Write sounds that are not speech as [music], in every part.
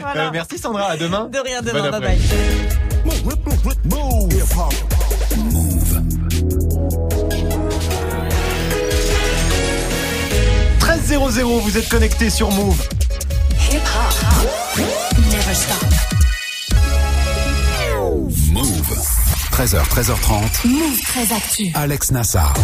Voilà. Euh, merci Sandra, à demain. De rien, Bon demain, bye après-midi. bye. 13 00, vous êtes connectés sur Move. Hip hop. Never stop. 13h, 13h30. Move très actu. Alex Nassar.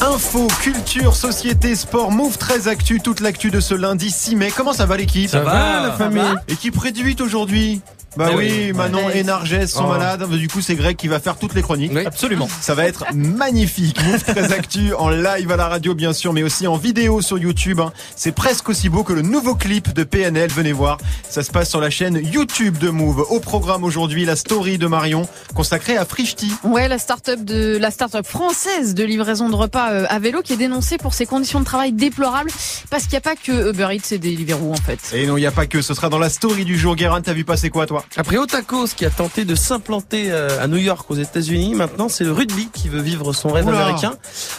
Info, culture, société, sport, Move 13 actu, toute l'actu de ce lundi 6 mai. Comment ça va l'équipe? Ça va, la famille? Équipe réduite aujourd'hui? Bah Eh oui, oui. Manon Ouais. et Narges sont Oh. malades. Du coup, c'est Greg qui va faire toutes les chroniques. Oui. Absolument. Ça va être magnifique. Move très actu en live à la radio bien sûr, mais aussi en vidéo sur YouTube. hein. C'est presque aussi beau que le nouveau clip de PNL. Venez voir. Ça se passe sur la chaîne YouTube de Move. Au programme aujourd'hui, la story de Marion consacrée à Frishti. Ouais, la start-up de la start-up française de livraison de repas euh, à vélo qui est dénoncée pour ses conditions de travail déplorables parce qu'il n'y a pas que Uber Eats et Deliveroo en fait. Et non, il n'y a pas que. Ce sera dans la story du jour. Guérin, t'as vu passer quoi toi? Après Otakos qui a tenté de s'implanter euh, à New York aux États-Unis, maintenant c'est le rugby qui veut vivre son rêve Oula. américain.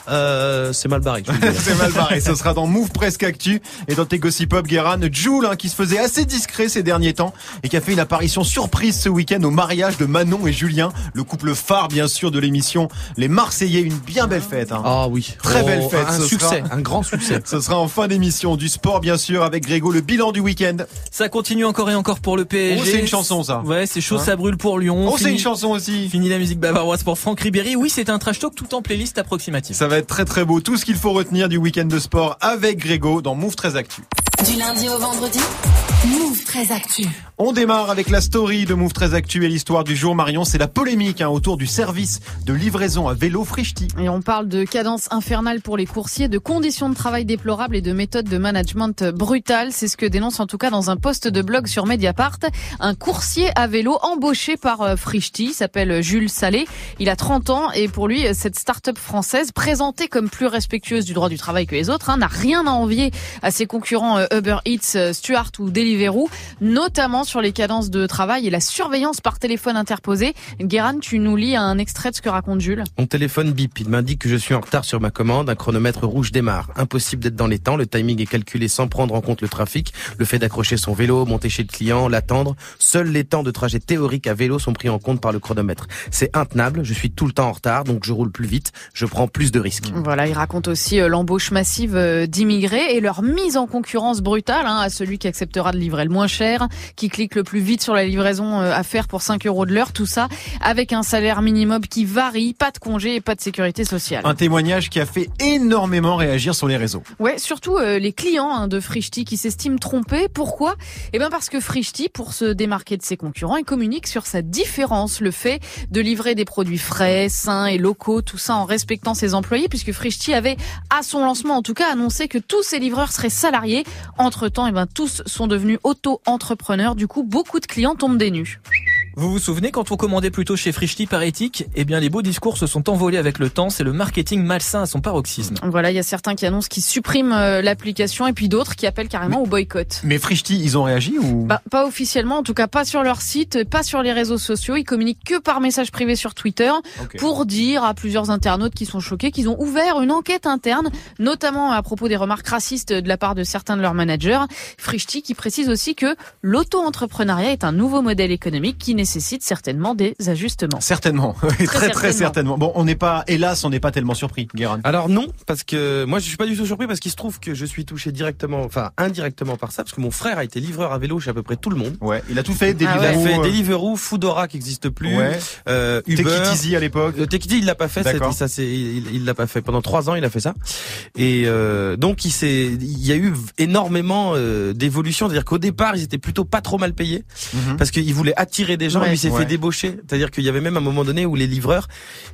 Euh, c'est mal barré. [laughs] C'est mal barré. Ce sera dans Move Presque Actu et dans tes Gossip Pop, Guérin, Jules, hein, qui se faisait assez discret ces derniers temps et qui a fait une apparition surprise ce week-end au mariage de Manon et Julien, le couple phare bien sûr de l'émission Les Marseillais. Une bien belle fête. Hein. Ah oui. Très belle Oh, fête, Un ce succès, sera. un grand succès. [laughs] Ce sera en fin d'émission du sport bien sûr avec Grégo le bilan du week-end. Ça continue encore et encore pour le PSG. Oh, c'est une chanson, ça. Ouais, c'est chaud, Hein ça brûle pour Lyon. Oh, c'est une chanson aussi. Fini la musique bavaroise pour Franck Ribéry. Oui, c'est un trash talk tout en playlist approximative. Ça va être très très beau. Tout ce qu'il faut retenir du week-end de sport avec Grégo dans Move très Actu. Du lundi au vendredi. Move très actu. On démarre avec la story de Move très Actu et l'histoire du jour. Marion, c'est la polémique hein, autour du service de livraison à vélo Frishti. Et on parle de cadence infernale pour les coursiers, de conditions de travail déplorables et de méthodes de management brutales. C'est ce que dénonce en tout cas dans un post de blog sur Mediapart un coursier à vélo embauché par euh, Frishti, s'appelle Jules Salé. Il a 30 ans et pour lui, cette start-up française, présentée comme plus respectueuse du droit du travail que les autres, hein, n'a rien à envier à ses concurrents euh, Uber Eats, euh, Stuart ou Deliveroo, notamment sur les cadences de travail et la surveillance par téléphone interposé. Guéran, tu nous lis un extrait de ce que raconte Jules. Mon téléphone bip, il m'indique que je suis en retard sur ma commande, un chronomètre rouge démarre. Impossible d'être dans les temps, le timing est calculé sans prendre en compte le trafic, le fait d'accrocher son vélo, monter chez le client, l'attendre. Seuls les temps de trajet théorique à vélo sont pris en compte par le chronomètre. C'est intenable, je suis tout le temps en retard, donc je roule plus vite, je prends plus de risques. Voilà, il raconte aussi euh, l'embauche massive euh, d'immigrés et leur mise en concurrence brutale hein, à celui qui acceptera de livrer le moins cher, qui clique le plus vite sur la livraison euh, à faire pour 5 euros de l'heure, tout ça avec un salaire minimum qui varie, pas de congé et pas de sécurité sociale. Un témoignage qui a fait énormément réagir sur les réseaux. Ouais, surtout euh, les clients hein, de Frishti qui s'estiment trompés. Pourquoi? Eh bien parce que Frishti, pour se démarquer de ses concurrents, il communique sur sa différence, le fait de livrer des produits frais, sains et locaux, tout ça en respectant ses employés, puisque Frishti avait, à son lancement en tout cas, annoncé que tous ses livreurs seraient salariés. Entre-temps, eh ben, tous sont devenus auto-entrepreneurs. Du coup, beaucoup de clients tombent des nues. Vous vous souvenez quand on commandait plutôt chez Frishti par éthique Eh bien, les beaux discours se sont envolés avec le temps. C'est le marketing malsain à son paroxysme. Voilà, il y a certains qui annoncent qu'ils suppriment euh, l'application et puis d'autres qui appellent carrément au boycott. Mais Frishti, ils ont réagi ou? Bah, pas officiellement, en tout cas pas sur leur site, pas sur les réseaux sociaux. Ils communiquent que par message privé sur Twitter pour dire à plusieurs internautes qui sont choqués qu'ils ont ouvert une enquête interne, notamment à propos des remarques racistes de la part de certains de leurs managers. Frishti qui précise aussi que l'auto-entrepreneuriat est un nouveau modèle économique qui nécessite certainement des ajustements. Certainement, [laughs] Oui, très très certainement. certainement. Bon, on n'est pas, hélas, on n'est pas tellement surpris, Guérin. Alors non, parce que moi je suis pas du tout surpris parce qu'il se trouve que je suis touché directement, enfin indirectement par ça, parce que mon frère a été livreur à vélo chez à peu près tout le monde. Ouais, il a tout fait, Ah Il a Deliveroo, fait euh, Deliveroo, Foodora qui n'existe plus, Ouais. euh, Uber. À l'époque. Tekiti, il l'a pas fait. Ça, c'est, il, il l'a pas fait pendant trois ans. Il a fait ça. Et euh, donc, il s'est, il y a eu énormément euh, d'évolution. C'est-à-dire qu'au départ, ils étaient plutôt pas trop mal payés Mhm. parce qu'ils voulaient attirer des gens. Ouais. Lui il s'est Ouais. fait débaucher. C'est-à-dire qu'il y avait même un moment donné où les livreurs,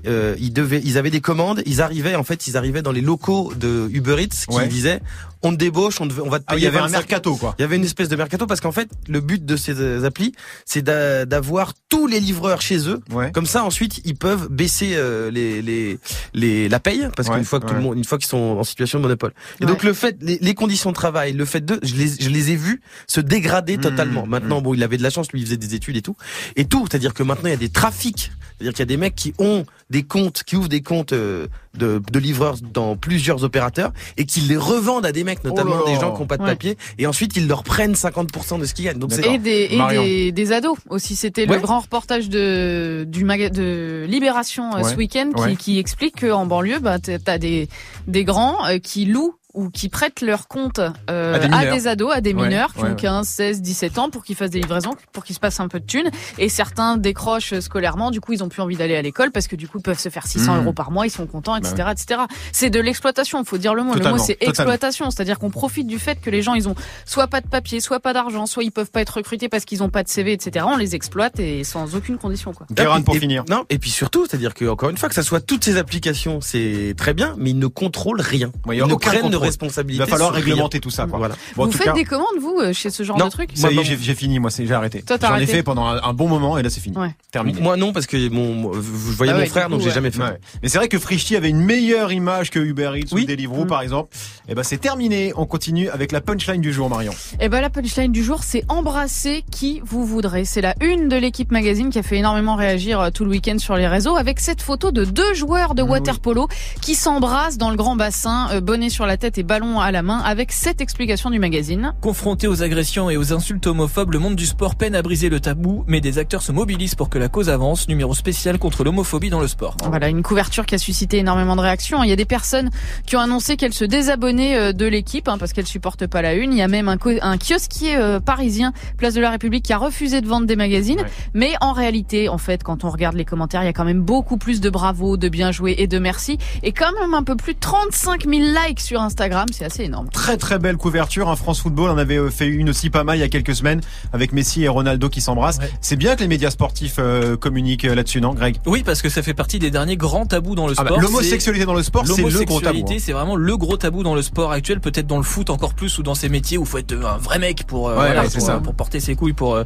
euh, ils devaient, ils avaient des commandes. Ils arrivaient, en fait, ils arrivaient dans les locaux de Uber Eats qui Ouais. disaient, on te débauche, on, te- on va te Ah, il payer. y avait un 25 mercato, quoi. il y avait une espèce de mercato parce qu'en fait, le but de ces euh, applis, c'est d'a- d'avoir tous les livreurs chez eux. Ouais. Comme ça, ensuite, ils peuvent baisser euh, les, les, les, la paye parce Ouais, qu'une fois que tout le monde, une fois qu'ils sont en situation de monopole. Et Ouais. donc le fait, les, les conditions de travail, le fait de, je les, je les ai vus se dégrader Mmh, totalement. Maintenant, bon, il avait de la chance, lui, il faisait des études et tout, et tout. C'est-à-dire que maintenant, il y a des trafics. C'est-à-dire qu'il y a des mecs qui ont des comptes, qui ouvrent des comptes euh, de, de livreurs dans plusieurs opérateurs et qui les revendent à des mecs mecs, notamment Oh là. des gens qui ont pas de Ouais. papier, et ensuite ils leur prennent 50% de ce qu'ils gagnent. Donc. Et des, et Marion. des, des ados aussi. C'était Ouais. le grand reportage de du maga de Libération euh, Ouais. ce week-end qui, Ouais. qui explique qu'en banlieue, bah, t'as t'as des des grands euh, qui louent ou qui prêtent leur compte euh, À des ados, à des Ouais, mineurs qui ouais, ont ouais. 15, 16, 17 ans pour qu'ils fassent des livraisons, pour qu'ils se passent un peu de thunes. Et certains décrochent scolairement, du coup ils ont plus envie d'aller à l'école parce que du coup ils peuvent se faire 600 Mmh. euros par mois, ils sont contents, etc. Bah etc. C'est de l'exploitation, faut dire le mot. Le mot c'est exploitation, c'est-à-dire qu'on profite du fait que les gens ils ont soit pas de papier, soit pas d'argent, soit ils peuvent pas être recrutés parce qu'ils ont pas de CV, etc. On les exploite et sans aucune condition quoi. Pour Et- finir. Non, et puis surtout, c'est-à-dire que encore une fois, que ça soit toutes ces applications, c'est très bien, mais ils ne contrôlent rien. Ouais, il y a ils ne Il va falloir réglementer tout ça. Quoi. Voilà. Bon, en Vous tout faites cas, des commandes vous euh, chez ce genre Non. de truc ça y est, j'ai fini. Moi, j'ai arrêté. J'en ai fait pendant un, un bon moment et là, c'est fini. Ouais. Terminé. Moi non, parce que mon, mon- vous voyez Ah mon ouais, frère, du donc j'ai ouais. jamais fait. Ouais. Mais c'est vrai que Frishti avait une meilleure image que Uber Eats Oui. ou Deliveroo, Mm. par exemple. Et ben, c'est terminé. On continue avec la punchline du jour, Marion. Eh ben la punchline du jour, c'est embrasser qui vous voudrez. C'est la une de l'équipe magazine qui a fait énormément réagir euh, tout le week-end sur les réseaux avec cette photo de deux joueurs de Ah oui. water polo qui s'embrassent dans le grand bassin, euh, bonnet sur la tête et ballon à la main, avec cette explication du magazine. Confronté aux agressions et aux insultes homophobes, le monde du sport peine à briser le tabou, mais des acteurs se mobilisent pour que la cause avance. Numéro spécial contre l'homophobie dans le sport. Voilà, une couverture qui a suscité énormément de réactions. Il y a des personnes qui ont annoncé qu'elles se désabonnaient euh, de l'équipe hein, parce qu'elles supportent pas la une. Il y a même un, un kiosquier euh, parisien, Place de la République, qui a refusé de vendre des magazines. Ouais. Mais en réalité, en fait, quand on regarde les commentaires, il y a quand même beaucoup plus de bravo, de bien joué et de merci. Et quand même un peu plus de 35 000 likes sur Instagram. C'est assez énorme. Très très belle couverture. Un France Football en avait euh, fait une aussi pas mal il y a quelques semaines avec Messi et Ronaldo qui s'embrassent. Ouais. C'est bien que les médias sportifs euh, communiquent euh, là-dessus, non, Greg? Oui, parce que ça fait partie des derniers grands tabous dans le Ah bah, sport. L'homosexualité dans le sport, c'est le gros tabou. L'homosexualité, hein. c'est vraiment le gros tabou dans le sport actuel, peut-être dans le foot encore plus ou dans ces métiers où faut être un vrai mec pour euh, Ouais, voilà, ouais, c'est pour, ça. pour porter ses couilles, pour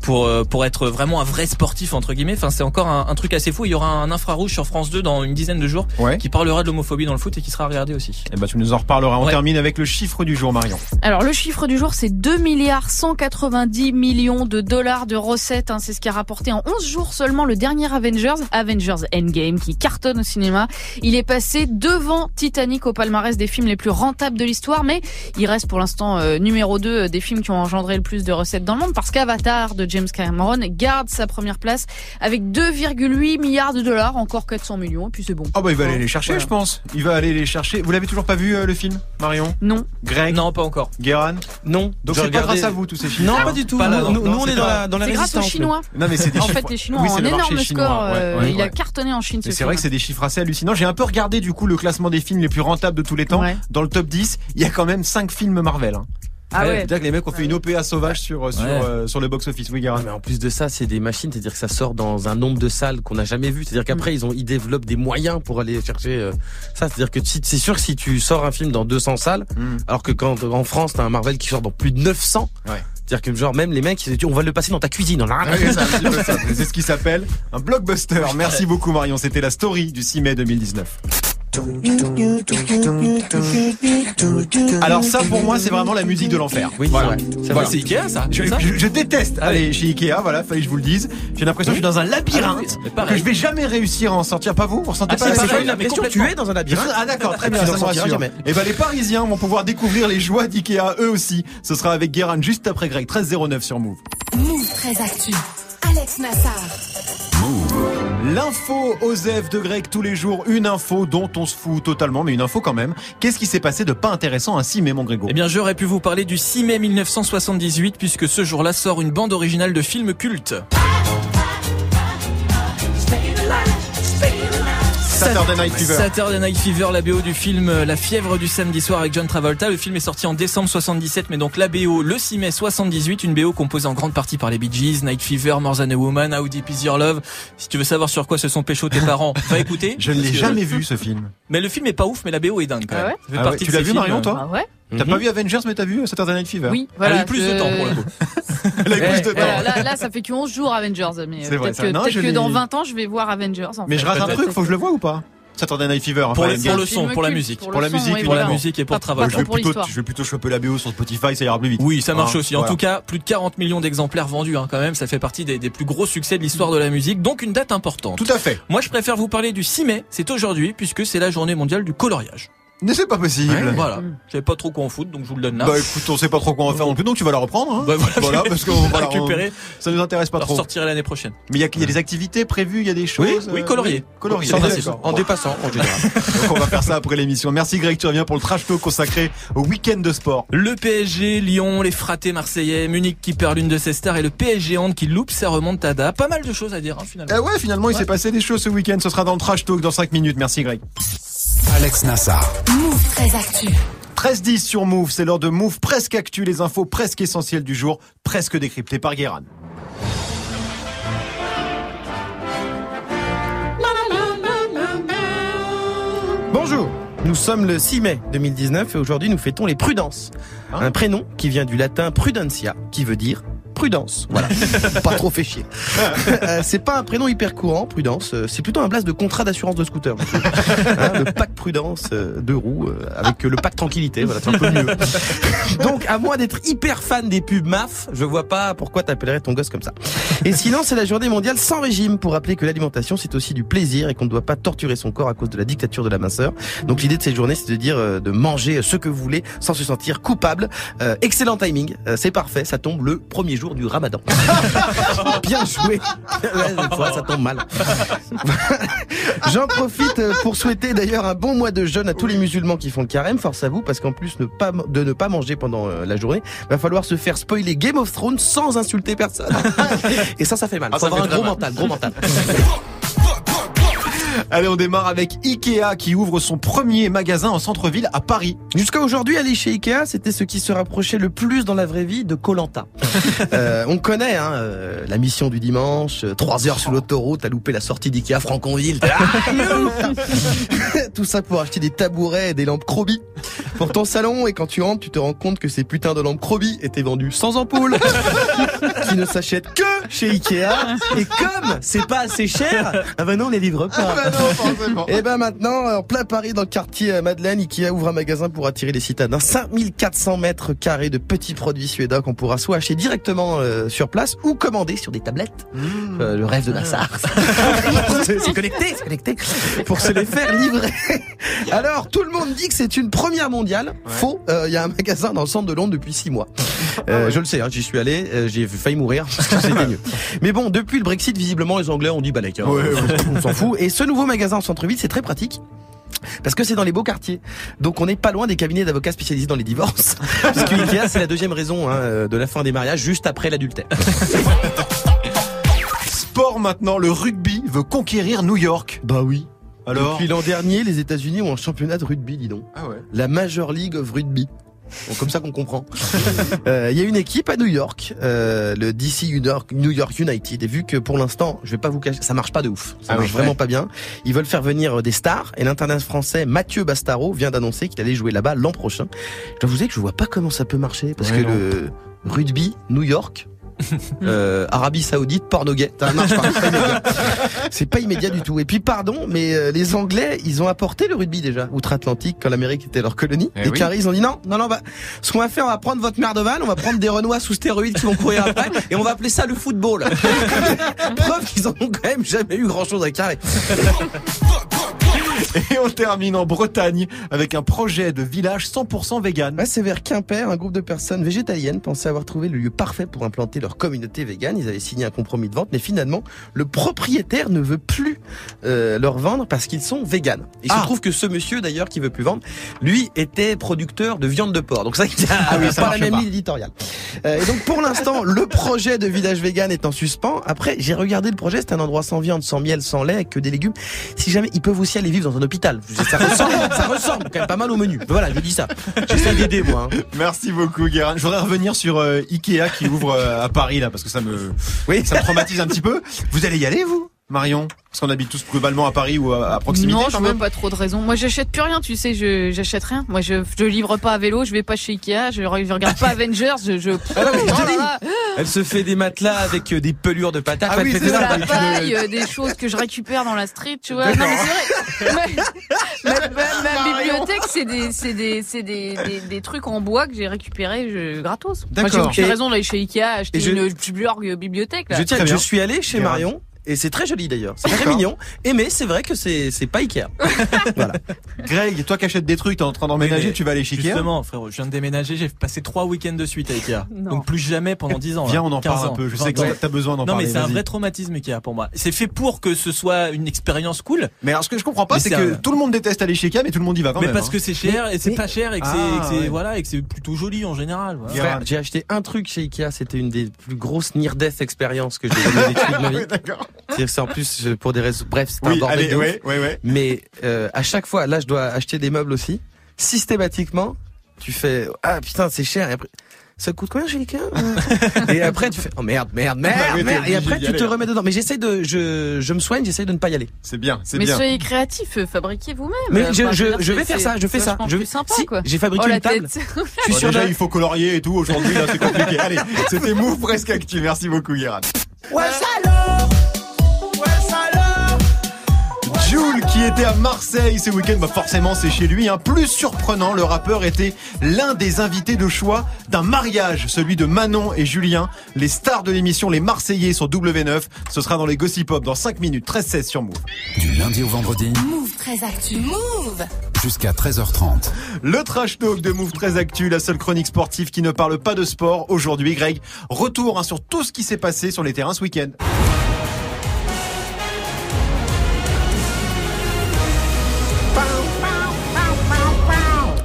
pour pour être vraiment un vrai sportif entre guillemets. Enfin, c'est encore un, un truc assez fou. Il y aura un infrarouge sur France 2 dans une dizaine de jours Ouais. qui parlera de l'homophobie dans le foot et qui sera regardé aussi. Eh ben, tu nous en reparleras. On Ouais. termine avec le chiffre du jour, Marion. Alors le chiffre du jour, c'est 2 milliards 190 millions de dollars de recettes. hein. c'est ce qui a rapporté en 11 jours seulement le dernier Avengers, Avengers Endgame, qui cartonne au cinéma. Il est passé devant Titanic au palmarès des films les plus rentables de l'histoire, mais il reste pour l'instant euh, numéro 2 des films qui ont engendré le plus de recettes dans le monde, parce qu'Avatar de James Cameron garde sa première place avec 2,8 milliards de dollars, encore 400 millions, et puis c'est bon. Ah bah il va aller les chercher, Voilà. je pense. Il va aller les chercher. Vous l'avez toujours pas vu euh, le film, Marion Non. Greg Non, pas encore. Guéran Non. Donc c'est pas grâce à vous tous ces chiffres. Non, hein pas du tout. Pas là, nous, non. nous, on est dans la, dans la C'est grâce aux. Chinois. Non mais c'est des En chiffres. fait, les Chinois Oui, ont un énorme chinois, score. ouais, euh, ouais, il a cartonné en Chine. Ce c'est vrai que c'est des chiffres assez hallucinants. J'ai un peu regardé du coup le classement des films les plus rentables de tous les temps. Ouais. Dans le top 10, il y a quand même 5 films Marvel. Hein. Ah ouais. C'est-à-dire que les mecs ont fait une OPA sauvage sur euh, sur, Ouais. euh, sur le box office. Oui, mais en plus de ça, c'est des machines, c'est-à-dire que ça sort dans un nombre de salles qu'on n'a jamais vu. C'est-à-dire qu'après, ils ont, ils développent des moyens pour aller chercher euh, ça. C'est-à-dire que c'est sûr que si tu sors un film dans 200 salles, Mm. alors que quand en France t'as un Marvel qui sort dans plus de 900, Ouais. c'est-à-dire que genre même les mecs, ils disent, on va le passer dans ta cuisine. On a. C'est ce qui s'appelle un blockbuster. [laughs] Merci beaucoup Marion. C'était la story du 6 mai 2019. Alors ça pour moi c'est vraiment la musique de l'enfer. Oui, voilà. c'est Voilà. Ikea ça, Je, c'est ça je- je déteste Ah aller chez Ikea, voilà, fallait que je vous le dise. J'ai l'impression que je suis dans un Ah labyrinthe que je vais jamais réussir à en sortir. Pas vous Vous ressentez Ah, pas la même tu es dans un labyrinthe. Ah d'accord, très bien, ça me rassure. jamais. Et ben les Parisiens vont pouvoir découvrir les joies d'Ikea eux aussi. Ce sera avec Guérin juste après Greg, 1309 sur Move. Move très actu. Alex Nassar. L'info Osef de Greg tous les jours, une info dont on se fout totalement, mais une info quand même. Qu'est-ce qui s'est passé de pas intéressant ainsi, mais mon Grégo? Eh bien, j'aurais pu vous parler du 6 mai 1978 puisque ce jour-là sort une bande originale de film culte. Saturday Night Fever. Saturday Night Fever, la BO du film euh, La fièvre du samedi soir avec John Travolta. Le film est sorti en décembre 77, mais donc la BO le 6 mai 78, une BO composée en grande partie par les Bee Gees, Night Fever, More Than a Woman, How Deep Is Your Love. Si tu veux savoir sur quoi se sont pécho tes parents, [laughs] va écouter. Je ne l'ai jamais vu ce film. Mais le film est pas ouf, mais la BO est dingue quand Ah ouais Ça fait Ah ouais. Tu l'as vu, films, Marion, toi Ah ouais T'as Mhm. pas vu Avengers, mais t'as vu Saturday Night Fever Oui, Elle a voilà. eu plus de temps pour le coup. [laughs] Elle a eu plus de temps. Voilà, là, là, ça fait que 11 jours Avengers, mais euh, peut-être que, Non, dans 20 ans, je vais voir Avengers. en Mais fait. je rate un truc, faut que je le vois ou pas? Saturday Night Fever. Pour, le, Endgame. pour le son, pour la musique. Pour la le son, musique, oui, Pour la voilà. musique et pour Pas- Travolta. je vais, plutôt, je vais plutôt choper la BO sur Spotify, ça ira plus vite. Oui, ça marche Hein, aussi. En voilà. tout cas, plus de 40 millions d'exemplaires vendus hein, quand même. Ça fait partie des, des plus gros succès de l'histoire de la musique. Donc une date importante. Tout à fait. Moi, je préfère vous parler du 6 mai. C'est aujourd'hui puisque c'est la journée mondiale du coloriage. Mais c'est pas possible. Voilà. Je savais pas trop quoi en foutre, donc je vous le donne là. Bah écoute, on sait pas trop quoi en faire non plus, donc tu vas la reprendre. Hein Bah, voilà, parce qu'on on va récupérer. on- ça nous intéresse pas Je la trop. ressortirai l'année prochaine. Mais il y a, il y a des activités prévues, il y a des choses. oui, euh, coloriées. coloriées. Sans D'accord. décision. En dépassant, en général. [laughs] Donc on va faire ça après l'émission. Merci Greg, tu reviens pour le trash talk consacré au week-end de sport. Le PSG, Lyon, les fratés marseillais, Munich qui perd l'une de ses stars et le PSG Hand qui loupe sa remontada. Pas mal de choses à dire hein, finalement. Eh ouais, finalement, il s'est passé des choses ce week-end. Ce sera dans le trash talk dans 5 minutes. Merci Greg. Alex Nassar. Move très actu. 13-10 sur Move, c'est l'heure de Move presque actu, les infos presque essentielles du jour, presque décryptées par Guéran. Bonjour, nous sommes le 6 mai 2019 et aujourd'hui nous fêtons les Prudences. Hein un prénom qui vient du latin prudentia, qui veut dire prudence. Voilà, [laughs] pas trop fait chier. Euh, c'est pas un prénom hyper courant, prudence. euh, C'est plutôt un blast de contrat d'assurance de scooter. [laughs] Hein, le pack prudence euh, deux roues euh, avec euh, le pack tranquillité. Voilà, c'est un peu mieux. [laughs] Donc, à moins d'être hyper fan des pubs MAF, je vois pas pourquoi t'appellerais ton gosse comme ça. Et sinon, c'est la journée mondiale sans régime pour rappeler que l'alimentation c'est aussi du plaisir et qu'on ne doit pas torturer son corps à cause de la dictature de la minceur. Donc l'idée de cette journée, c'est de dire euh, de manger ce que vous voulez sans se sentir coupable. Euh, excellent timing, Euh, c'est parfait, ça tombe le premier jour du Ramadan. [laughs] Bien joué. Ouais, ça tombe mal. [laughs] J'en profite euh, pour souhaiter d'ailleurs un bon mois de jeûne à tous les musulmans qui font le carême. Force à vous, parce qu'en plus ne pas, de ne pas manger pendant euh, la journée, va falloir se faire spoiler Game of Thrones sans insulter personne. [laughs] Et ça, ça fait mal. Ah, Faut ça avoir un gros mal. mental, gros mental. Allez, on démarre avec Ikea qui ouvre son premier magasin en centre-ville à Paris. Jusqu'à aujourd'hui, aller chez Ikea, c'était ce qui se rapprochait le plus dans la vraie vie de Colanta. [laughs] euh, on connaît hein, euh, la mission du dimanche, euh, trois heures sur l'autoroute, à louper la sortie d'Ikea Franconville. Ah, [laughs] Tout ça pour acheter des tabourets et des lampes Croby pour ton salon. Et quand tu rentres, tu te rends compte que ces putains de lampes Croby étaient vendues sans ampoule, [laughs] qui ne s'achètent que chez Ikea. Et comme c'est pas assez cher, ah ben non, on les livre pas. Et ben maintenant, en plein Paris, dans le quartier Madeleine, Ikea ouvre un magasin pour attirer les citadins. 5400 mètres carrés de petits produits suédois qu'on pourra soit acheter directement euh, sur place ou commander sur des tablettes. Euh, le rêve de Nassar. [laughs] c'est c'est connecté, c'est connecté. Pour se les faire livrer. Alors, tout le monde dit que c'est une première mondiale. Faux. Euh, Il y a un magasin dans le centre de Londres depuis six mois. Euh, Je le sais, hein, j'y suis allé, euh, j'ai failli mourir parce que c'était [laughs] mieux. Mais bon, depuis le Brexit, visiblement, les Anglais ont dit balèque. hein. on s'en fout. Et ce nouveau magasin en centre-ville, c'est très pratique. Parce que c'est dans les beaux quartiers. Donc on n'est pas loin des cabinets d'avocats spécialisés dans les divorces. [laughs] Parce que Ikea, c'est la deuxième raison hein, de la fin des mariages, juste après l'adultère. Sport maintenant, le rugby veut conquérir New York. Bah oui. Alors Depuis l'an dernier, les États-Unis ont un championnat de rugby, dis donc. Ah ouais. La Major League of Rugby. Bon, comme ça qu'on comprend. [laughs] Euh, Il y a une équipe à New York, euh, le DC New York, United. Et vu que pour l'instant, je vais pas vous cacher, ça marche pas de ouf. Ça Ah marche oui, vraiment pas bien. Ils veulent faire venir euh, des stars. Et l'international français Mathieu Bastaro vient d'annoncer qu'il allait jouer là-bas l'an prochain. Je dois vous dire que je vois pas comment ça peut marcher parce Ouais, que non. le rugby New York. [laughs] euh, Arabie Saoudite, porno gay, pas. c'est pas immédiat. [laughs] C'est pas immédiat du tout. Et puis pardon, mais euh, les Anglais, ils ont apporté le rugby déjà outre-Atlantique quand l'Amérique était leur colonie. Eh les oui. Caries, ils ont dit non, non, non, bah, ce qu'on va faire, on va prendre votre merde de van, on va prendre des Renois sous stéroïdes qui vont courir après, et on va appeler ça le football. [laughs] Preuve qu'ils en ont quand même jamais eu grand chose à carrer. Et on termine en Bretagne avec un projet de village 100% vegan. Ouais, c'est vers Quimper, un groupe de personnes végétaliennes pensaient avoir trouvé le lieu parfait pour implanter leur communauté végane. Ils avaient signé un compromis de vente, mais finalement, le propriétaire ne veut plus euh, leur vendre parce qu'ils sont véganes. Il Ah. se trouve que ce monsieur, d'ailleurs, qui veut plus vendre, lui était producteur de viande de porc. Donc ça, il a Ah oui, ça pas la même ligne éditoriale. Euh, et donc pour l'instant, le projet de village vegan est en suspens. Après, j'ai regardé le projet, c'est un endroit sans viande, sans miel, sans lait, que des légumes. Si jamais ils peuvent aussi aller vivre dans un hôpital, ça ressemble, ça ressemble quand même pas mal au menu. Voilà, je dis ça. J'essaie d'aider moi. hein. Merci beaucoup, Guérin. Je voudrais revenir sur euh, Ikea qui ouvre euh, à Paris là, parce que ça me, Oui. ça me traumatise un petit peu. Vous allez y aller, vous, Marion Parce qu'on habite tous globalement à Paris ou à, à proximité. Non, je même. pas trop de raisons. Moi, j'achète plus rien, tu sais, je j'achète rien. Moi, je je livre pas à vélo, je vais pas chez Ikea, je, je regarde pas [laughs] Avengers, je je. Ah non, mais je te Oh là dis. là. Elle se fait des matelas avec euh, des pelures de patates. Ah Elle oui, fait c'est des de la une- paille, euh, des choses que je récupère dans la street, tu vois. Non, mais c'est vrai. Ma, ma- ma- ma bibliothèque, c'est des, c'est des, c'est des, des, des trucs en bois que j'ai récupérés je, gratos. Moi, j'ai D'accord. aucune raison d'aller chez Ikea acheter une Splurg bibliothèque. Là. Je tiens, je suis allé chez Bien. Marion et c'est très joli d'ailleurs. C'est très mignon. Et mais c'est vrai que c'est c'est pas Ikea. [laughs] voilà. Greg, toi qui achètes des trucs, t'es en train d'emménager, Oui, mais tu vas aller chez Ikea Justement, frérot, je viens de déménager, j'ai passé trois week-ends de suite à Ikea. Non. Donc plus jamais pendant 10 ans. là. Viens, on en 15 parle un peu. Je 20 sais que t'as besoin d'en Non parler. mais c'est un vrai traumatisme Ikea pour moi. C'est fait pour que ce soit une expérience cool, Mais alors, ce que je comprends pas, Mais c'est c'est que un- tout le monde déteste aller chez Ikea, mais tout le monde y va quand mais même. parce hein. que c'est cher et c'est mais- pas cher et que c'est Ah, et que c'est- ouais. voilà et que c'est plutôt joli en général. voilà. Frère, j'ai acheté un truc chez Ikea, c'était une des plus grosses near death expériences que j'ai jamais vécues de ma [laughs] vie. D'accord. C'est-à-dire que c'est en plus euh, pour des raisons. Bref, c'est un Oui, bordel allez, de ouais, ouais, ouais. Mais euh, à chaque fois, là, je dois acheter des meubles aussi. Systématiquement, tu fais ah putain c'est cher. Et après, ça coûte combien chez Ikea [laughs] Et après tu fais oh merde merde merde Bah oui, t'es merde. Et après tu te remets dedans. Mais j'essaie de je je me soigne, j'essaie de ne pas y aller. C'est bien, c'est Mais bien. soyez créatifs, euh, fabriquez vous-même. Mais Enfin, je, je, vais faire ça, je fais ça. Je plus sympa, si, quoi. j'ai fabriqué Oh une table. [laughs] Je suis Bon, sûr déjà, il faut colorier et tout. Aujourd'hui, là, c'est compliqué. Allez, c'était Move presque actu. Merci beaucoup, Guérin. Jules qui était à Marseille ce week-end, bah forcément c'est chez lui. Hein. Plus surprenant, le rappeur était l'un des invités de choix d'un mariage, celui de Manon et Julien, les stars de l'émission Les Marseillais sur W9. Ce sera dans les Gossip Pop dans 5 minutes, 13-16 sur Move. Du lundi au vendredi Move très actu. Move jusqu'à 13h30. Le trash talk de Move très actu, la seule chronique sportive qui ne parle pas de sport. Aujourd'hui, Greg, retour hein, sur tout ce qui s'est passé sur les terrains ce week-end.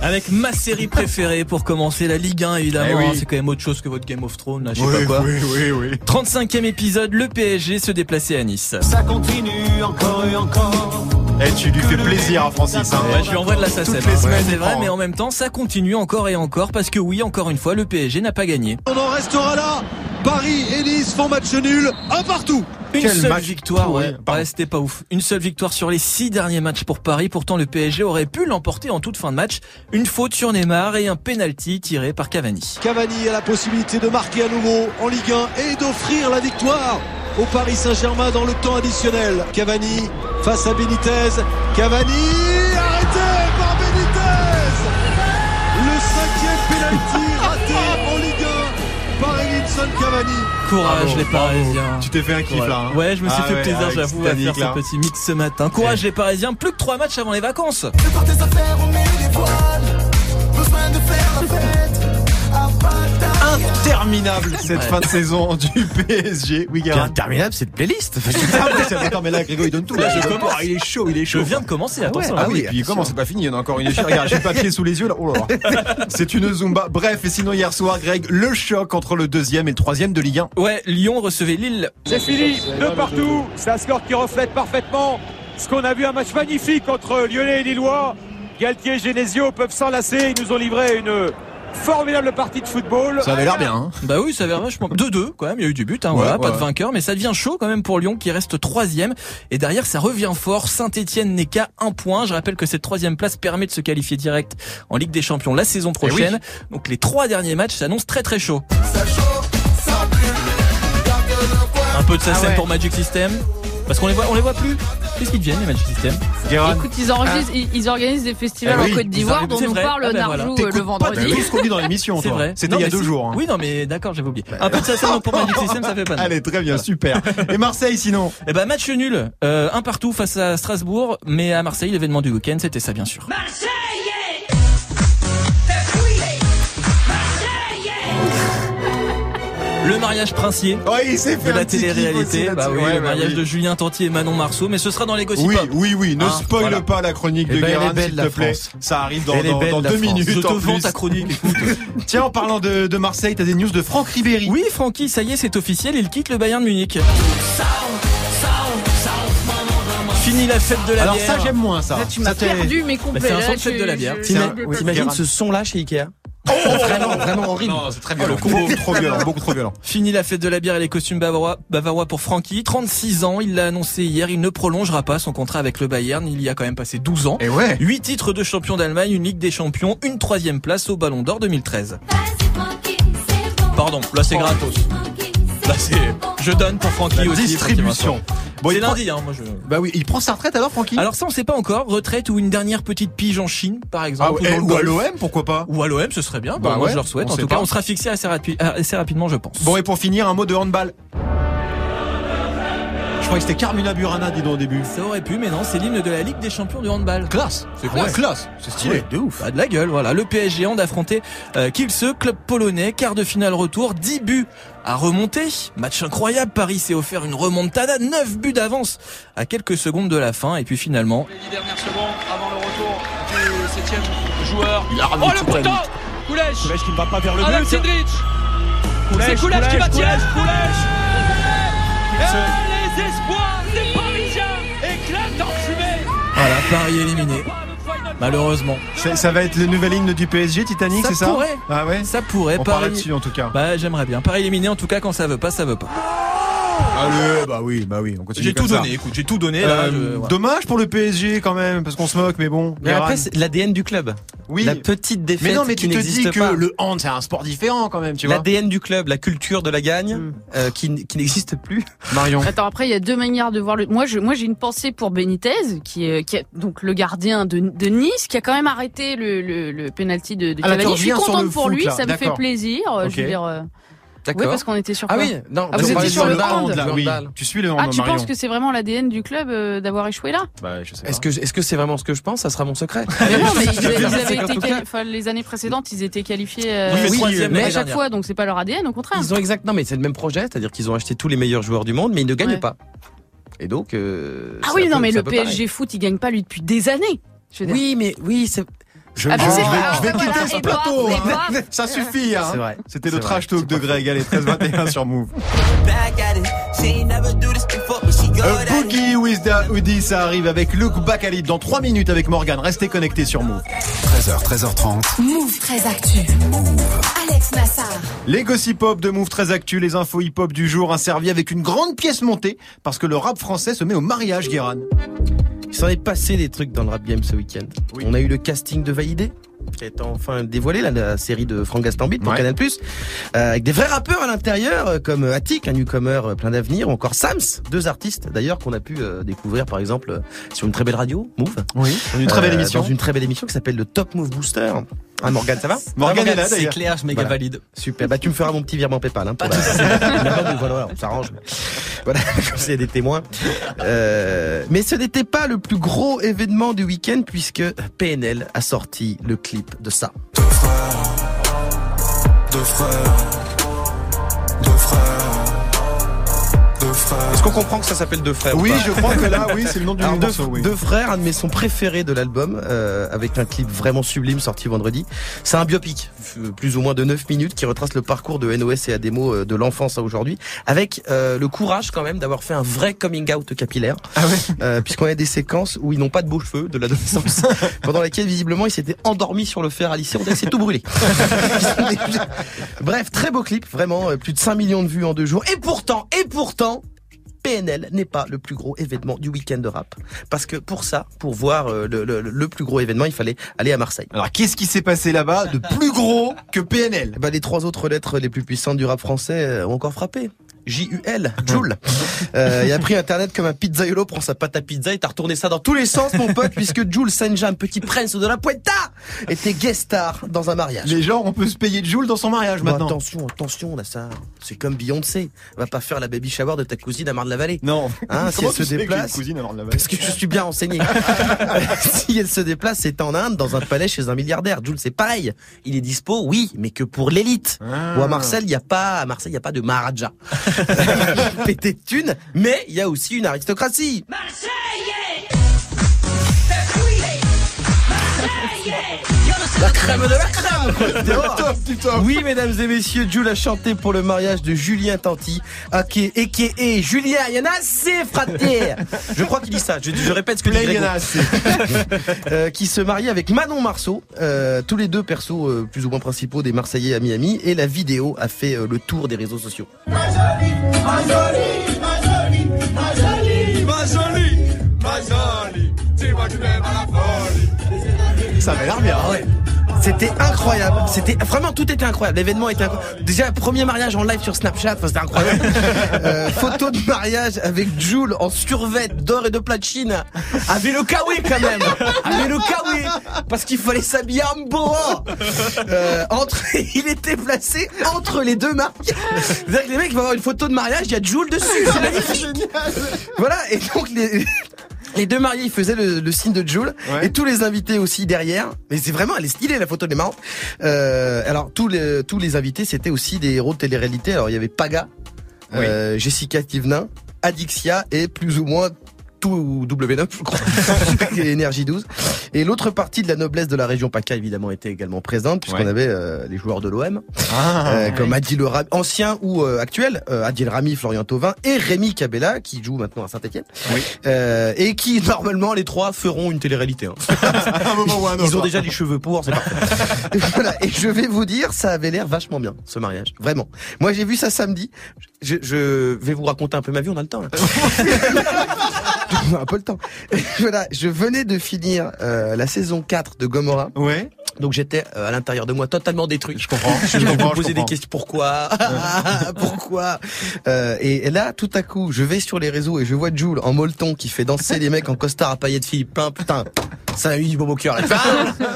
Avec ma série préférée pour commencer, la Ligue 1 évidemment. Eh oui. hein, C'est quand même autre chose que votre Game of Thrones, là, je sais pas quoi. oui, oui, oui. 35e épisode, le PSG se déplaçait à Nice. Ça continue encore et encore. Eh, tu lui fais plaisir à Francis. Hein. Ouais, je lui envoie de la SACEM. Toutes les hein. semaines, c'est vrai, mais hein. en même temps, ça continue encore et encore parce que oui, encore une fois, le PSG n'a pas gagné. On en restera là. Paris et Nice font match nul, un partout. Une seule match victoire, ouais. Ouais, c'était pas ouf. Une seule victoire sur les six derniers matchs pour Paris. Pourtant, le PSG aurait pu l'emporter en toute fin de match. Une faute sur Neymar et un penalty tiré par Cavani. Cavani a la possibilité de marquer à nouveau en Ligue 1 et d'offrir la victoire au Paris Saint-Germain dans le temps additionnel. Cavani face à Benitez. Cavani Edinson Cavani. Courage, Bravo, les bravo. Parisiens. Tu t'es fait un kiff Ouais. là. hein. Ouais, je me suis Ah fait ouais, plaisir, j'avoue, à faire là. ce petit mix ce matin. Courage, les Parisiens. Plus que trois matchs avant les vacances. Interminable cette Ouais. fin de saison du PSG. Oui, interminable cette playlist. [laughs] Ah Attends, mais là, Grégo, il donne tout. Là, je je commence. Ah, il est chaud, il est Je chaud. viens de commencer, attention. Ah hein. oui, et puis comment c'est pas fini, il y en a encore une échelle. Regarde, j'ai le papier sous les yeux là. Oh là là. [laughs] C'est une Zumba. Bref, et sinon hier soir, Greg, le choc entre le deuxième et le troisième de Ligue 1. Ouais, Lyon recevait Lille. C'est fini, de partout. C'est un score qui reflète parfaitement ce qu'on a vu un match magnifique entre Lyonnais et Lillois. Galtier et Genesio peuvent s'enlacer. Ils nous ont livré une formidable partie de football. Ça avait l'air bien. Hein. Bah oui, ça avait vachement 2-2 quand même, il y a eu du but, hein, Ouais, voilà, ouais, pas de vainqueur, mais ça devient chaud quand même pour Lyon qui reste troisième. Et derrière, ça revient fort. Saint-Etienne n'est qu'à un point. Je rappelle que cette troisième place permet de se qualifier direct en Ligue des Champions la saison prochaine. Donc les trois derniers matchs s'annoncent très très chaud. Un peu de sa Ah ouais. pour Magic System. Parce qu'on les voit, on les voit plus. Qu'est-ce qu'ils deviennent les Magic System. Écoute, ils, enregistrent, ils, ils organisent des festivals Eh oui, en Côte d'Ivoire dont nous c'est vrai. parle Ah ben Narjou voilà. euh, le pas vendredi. tout ce qu'on dit dans l'émission, C'est vrai. C'était il y a deux jours. hein. Oui, non, mais d'accord, j'avais oublié. Un peu de sa scène pour Magic [laughs] System, ça fait pas. de mal. Allez, très bien, super. [laughs] Et Marseille, sinon Eh ben match nul, euh, un partout face à Strasbourg, mais à Marseille l'événement du week-end c'était ça bien sûr. Le mariage princier Oui, il s'est fait de la télé-réalité, bah oui, Ouais, le ouais, mariage oui. de Julien Tantier et Manon Marceau, mais ce sera dans les gossip Oui, oui, oui, ne Hein, spoil voilà. pas la chronique Eh de ben, Guérin, belle, s'il te la plaît. France. Ça arrive dans, belle, deux France. minutes. Je te en vends plus. ta chronique. [laughs] Tiens, en parlant de, de Marseille, t'as des news de Franck Ribéry. Oui, Francky, ça y est, c'est officiel, il quitte le Bayern de Munich. Fini la fête de la Alors bière. ça, j'aime moins ça. Là, tu m'as perdu mes complets. c'est un son de fête de la bière. T'imagines ce son là chez Ikea Vraiment, vraiment horrible. Non, c'est très Oh, le violent. combo. beaucoup [laughs] trop violent, beaucoup trop violent. Fini la fête de la bière et les costumes bavarois, bavarois pour Francky. 36 ans, il l'a annoncé hier, il ne prolongera pas son contrat avec le Bayern, il y a quand même passé 12 ans. Et ouais. 8 titres de champion d'Allemagne, une Ligue des Champions, une troisième place au Ballon d'Or 2013. Pardon, là c'est gratos. Là c'est, je donne pour Francky La aussi. distribution. Bon, c'est prend- lundi, hein, moi je. Bah oui, il prend sa retraite alors, Francky? Alors ça on sait pas encore, retraite ou une dernière petite pige en Chine, par Ah, exemple. ou, à l'OM, pourquoi pas? Ou à l'OM, ce serait bien. Bah Bah, moi je leur souhaite. En tout cas, on sera fixé assez, rapi- assez rapidement, je pense. Bon, et pour finir, un mot de handball. Croyais que c'était Carmina Burana, dis donc au début. Ça aurait pu, mais non, c'est l'hymne de la Ligue des Champions du handball. Classe. C'est Ah ouais, classe. C'est stylé. Ouais, de ouf. Bah, de la gueule, voilà. Le PSG en d'affronter euh, Kielce, club polonais, quart de finale retour, 10 buts à remonter. Match incroyable, Paris s'est offert une remontada, 9 buts d'avance à quelques secondes de la fin, et puis finalement, Les dernières secondes avant le retour du septième joueur. Il a ramené Oh le lutte. Koulech Koulech qui ne va pas vers le Adam but. C'est Koulech, Koulech qui va tirer les espoirs des Parisiens éclatent en fumée voilà, Paris éliminé. Malheureusement. Ça, ça va être le nouvel hymne du PSG, Titanic, Ça c'est ça pourrait. Ah ouais Ça pourrait, On Paris. là-dessus en tout cas. Bah, j'aimerais bien. Paris éliminé, en tout cas, quand ça veut pas, ça veut pas. Allez, bah oui, bah oui, on continue J'ai tout ça. donné, écoute, j'ai tout donné, là. Euh, je-. Dommage pour le PSG quand même, parce qu'on se moque, mais bon. Mais après, c'est l'ADN du club. oui. La petite défaite mais non, mais qui tu te dis que pas. le hand c'est un sport différent quand même, tu vois. L'ADN du club, la culture de la gagne, Mm. euh, qui, qui n'existe plus. [laughs] Marion. Attends, après, il y a deux manières de voir le. Moi, je, moi, j'ai une pensée pour Benitez, qui est, qui est donc le gardien de, de Nice, qui a quand même arrêté le, le, le penalty de, de Ah, là. Je suis contente pour foot, lui, là. ça me fait plaisir. Je veux dire. Euh, Oui, D'accord. parce qu'on était sur Ah oui, non, Ah, vous étiez sur le hand, là, oui. Tu suis le hand, Ah, tu Marion. penses que c'est vraiment l'ADN du club euh, d'avoir échoué là? Bah, je sais pas. Est-ce que est-ce que c'est vraiment ce que je pense? Ça sera mon secret. [laughs] Mais non, mais [laughs] ils, ils C'est avaient qu'en été tout quali- cas- enfin, les années précédentes, ils étaient qualifiés euh, Oui, mais Oui, mais à chaque fois, donc c'est pas leur ADN, au contraire. Ils ont exact, non mais c'est le même projet, c'est-à-dire qu'ils ont acheté tous les meilleurs joueurs du monde, mais ils ne gagnent Ouais. pas. Et donc. euh, Ah oui, non, peu- mais le pareil. PSG foot, il gagne pas lui depuis des années. Oui, mais oui, c'est Je, Ah, bah, je- vais, pas- je vais voilà, quitter ce plateau. hein. [laughs] Ça suffit. Hein. vrai. C'était le trash talk de Greg. Allez, 13-21 sur Move. A it. Boogie with the Hoodie, ça arrive avec Luke Bacalib dans 3 minutes avec Morgan. Restez connectés sur Move. 13h, 13h30. Move très actu. Alex Nassar. Les gossip hop de Move très actu, les infos hip hop du jour, un servi avec une grande pièce montée parce que le rap français se met au mariage, Guéran. Il s'en est passé des trucs dans le rap game ce week-end. Oui. On a eu le casting de Vaidé, qui est enfin dévoilé, là, la série de Franck Gastambide pour Ouais. Canal+, euh, avec des vrais rappeurs à l'intérieur, euh, comme Attic, un newcomer euh, plein d'avenir, ou encore Sams, deux artistes d'ailleurs qu'on a pu euh, découvrir par exemple euh, sur une très belle radio, Move. Oui. Une très belle Euh, émission. Dans une très belle émission qui s'appelle le Top Move Booster. Ah Morgan, ça va [laughs] Morgan est là C'est clair, je méga Voilà. valide. Super. Bah, tu me feras mon petit virement PayPal, hein, pour la- [laughs] voilà, voilà, on s'arrange. Voilà, [laughs] comme s'il y a des témoins. Euh, mais ce n'était pas le plus gros événement du week-end puisque PNL a sorti le clip de ça. Deux frères, deux frères, deux frères. Est-ce qu'on comprend que ça s'appelle Deux Frères ou Oui, je crois que là, oui, c'est le nom du Alors, deux, morceau. Oui. deux frères, un de mes sons préférés de l'album, euh, avec un clip vraiment sublime sorti vendredi. C'est un biopic, f- plus ou moins de 9 minutes, qui retrace le parcours de NOS et Ademo euh, de l'enfance à aujourd'hui, avec euh, le courage quand même d'avoir fait un vrai coming out capillaire, Ah ouais. euh, puisqu'on a des séquences où ils n'ont pas de beaux cheveux de l'adolescence, [laughs] pendant lesquelles visiblement ils s'étaient endormis sur le fer à lycée, on dirait que c'est tout brûlé. [laughs] Bref, très beau clip, vraiment, euh, plus de 5 millions de vues en deux jours, et pourtant, et pourtant, PNL n'est pas le plus gros événement du week-end de rap. Parce que pour ça, pour voir euh, le, le- le plus gros événement, il fallait aller à Marseille. Alors, qu'est-ce qui s'est passé là-bas de plus gros que PNL Eh ben, les trois autres lettres les plus puissantes du rap français euh, ont encore frappé. J-U-L, Joule. Euh, il a pris internet comme un pizzaiolo prend sa pâte à pizza et t'as retourné ça dans tous les sens, mon pote, puisque Jules Saint-Jean, petit prince de la Puerta, était guest star dans un mariage. Les gens, on peut se payer de Joule dans son mariage Bon, maintenant. attention, attention, là, ça, c'est comme Beyoncé. Va pas faire la baby shower de ta cousine à Marne-la-Vallée. Non. Hein, si [laughs] elle se que déplace. Parce que je suis bien renseigné. [laughs] [laughs] si elle se déplace, c'est en Inde, dans un palais chez un milliardaire. Jules, c'est pareil. Il est dispo, oui, mais que pour l'élite. Ah. Ou à Marseille, il y a pas, à Marseille, il y a pas de Maharaja. [laughs] Pété de thunes, mais il y a aussi une aristocratie. La crème de la crème quoi. [laughs] Dehors. Oui, mesdames et messieurs, Jules a chanté pour le mariage de Julien Tanti, aka aka Julien, il y en a assez, frater Je crois qu'il dit ça, je, je répète ce que dit Là, il y en Grégo. a assez. [laughs] Euh, qui se marie avec Manon Marceau, euh, tous les deux persos euh, plus ou moins principaux des Marseillais à Miami, et la vidéo a fait euh, le tour des réseaux sociaux. Ma jolie, ma jolie, ma jolie, ma jolie, tu m'aimes à la folie. Ça m'a l'air bien. Ouais. C'était incroyable. C'était vraiment tout était incroyable. L'événement était incroyable. Déjà premier mariage en live sur Snapchat, enfin, c'était incroyable. [laughs] Euh, photo de mariage avec Jules en survêt d'or et de platine. Avec le kawaii quand même. Avec le kawaii parce qu'il fallait s'habiller en boa. Euh, entre [laughs] il était placé entre les deux mariages. C'est-à-dire que les mecs vont avoir une photo de mariage, il y a Jules dessus. C'est [laughs] magnifique. Voilà et donc les les deux mariés, ils faisaient le, le signe de Jules et tous les invités aussi derrière. Mais c'est vraiment, elle est stylée la photo, elle est marrante. Euh, alors tous les tous les invités, c'était aussi des héros de télé-réalité. Alors il y avait Paga, euh, Jessica Thivenin, Adixia et plus ou moins tout W9, je crois, [laughs] et Énergie 12. Et l'autre partie de la noblesse de la région PACA, évidemment, était également présente, puisqu'on Ouais. avait euh, les joueurs de l'OM, Ah, euh, comme. Adil Rami, ancien ou euh, actuel, euh, Adil Rami, Florian Thauvin et Rémi Cabella, qui joue maintenant à Saint-Etienne, euh, et qui, normalement, les trois feront une télé-réalité. Hein. [laughs] un moment ou un autre. Ils ont déjà les cheveux pour, c'est parfait. Et [laughs] voilà. Et je vais vous dire, ça avait l'air vachement bien, ce mariage. Vraiment. Moi, j'ai vu ça samedi. Je, je vais vous raconter un peu ma vie, on a le temps, là. On a un peu le temps. [laughs] Voilà. Je venais de finir, euh, la saison 4 de Gomorrah. Ouais. Donc j'étais euh, à l'intérieur de moi totalement détruit. Je comprends. Je [laughs] Je me comprends, je posais des questions. Pourquoi [laughs] Pourquoi Euh, et, là, tout à coup, je vais sur les réseaux et je vois Jules en molleton qui fait danser les mecs en costard à paillettes filles. Putain, putain, ça a eu du bon au cœur.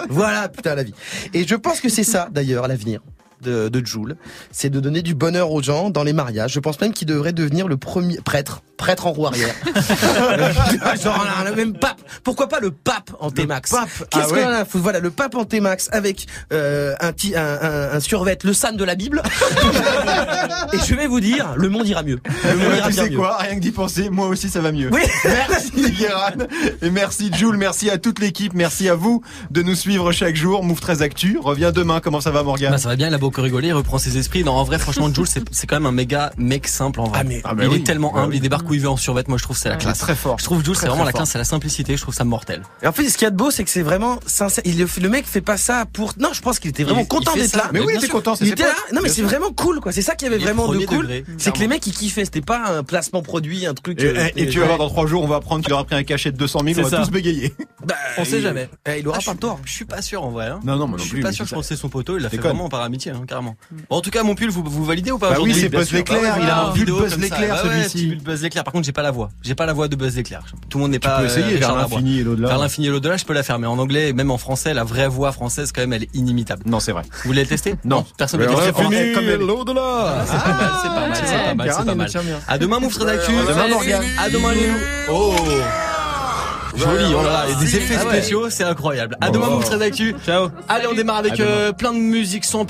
Voilà, putain, la vie. Et je pense que c'est ça, d'ailleurs, l'avenir. De, de Jules, c'est de donner du bonheur aux gens dans les mariages. Je pense même qu'il devrait devenir le premier prêtre, prêtre en roue arrière. [laughs] Genre un- le même pape. Pourquoi pas le pape en T-Max pape. Qu'est-ce Ah ouais. qu'on a à foutre Voilà, le pape en T-Max avec euh, un, ti- un, un, un survêt, le san de la Bible. [laughs] Et je vais vous dire, le monde ira mieux. Le monde Ouais, ira tu sais mieux. quoi Rien que d'y penser, moi aussi ça va mieux. Oui. Merci Guéran et merci Jules, merci à toute l'équipe, merci à vous de nous suivre chaque jour. Move 13 Actu revient demain. Comment ça va Morgan Bah, ça va bien, il beaucoup rigolé, il reprend ses esprits. Non, en vrai, franchement, Jules, c'est c'est quand même un méga mec simple en vrai. Ah, mais- Ah, bah il oui. est tellement Bah humble, oui. il débarque où il veut en survêt. Moi, je trouve que c'est la est classe. très fort. Je trouve Jules, c'est vraiment très la classe, c'est la simplicité. Je trouve ça mortel. Et en fait, ce qu'il y a de beau, c'est que c'est vraiment sincère. Il, le, le mec fait pas ça pour. Non, je pense qu'il était vraiment Il- content d'être là. Mais oui, il était content, Il était là. Non, mais c'est vraiment cool, quoi. C'est ça qui avait Il est vraiment de cool. C'est que les mecs, ils kiffaient. C'était pas un placement produit, un truc. Et, euh, et- et tu vas voir dans trois jours, on va apprendre qu'il aura pris un cachet de 200 000, on va tous bégayer. [laughs] bah, On sait jamais. eh, il aura Ah, pas tort. Je suis pas sûr en vrai. Hein. Non, non, je suis pas sûr. Je pense que c'est son poteau. Il l'a fait vraiment par amitié, hein, carrément. Bon, en tout cas, mon pull, vous, vous validez ou pas Bah oui, c'est Buzz l'éclair, Ah ouais, il a un pull Buzz l'éclair, Ah ouais, celui-ci. Buzz l'éclair. Par contre, j'ai pas la voix. J'ai pas la voix de Buzz l'éclair. Tout le monde n'est Tu pas. peux euh, essayer Richard vers l'infini et l'au-delà. Vers l'infini et l'au-delà, je peux la faire, mais en anglais, même en français, la vraie voix française, quand même, elle est inimitable. Non, c'est vrai. Vous voulez le tester Non. Personne ne est. l'au-delà. Ah, C'est pas mal, c'est pas mal, c'est pas mal, Guérin, c'est pas il mal. le tient bien. À demain, Moufre d'actu. À demain, Morgane. À demain, Léo. Oh. Joli, oh là là, des effets Ah ouais. spéciaux, c'est incroyable. À demain, Moufre d'actu. Ciao. Allez, on démarre avec euh, plein de musique sans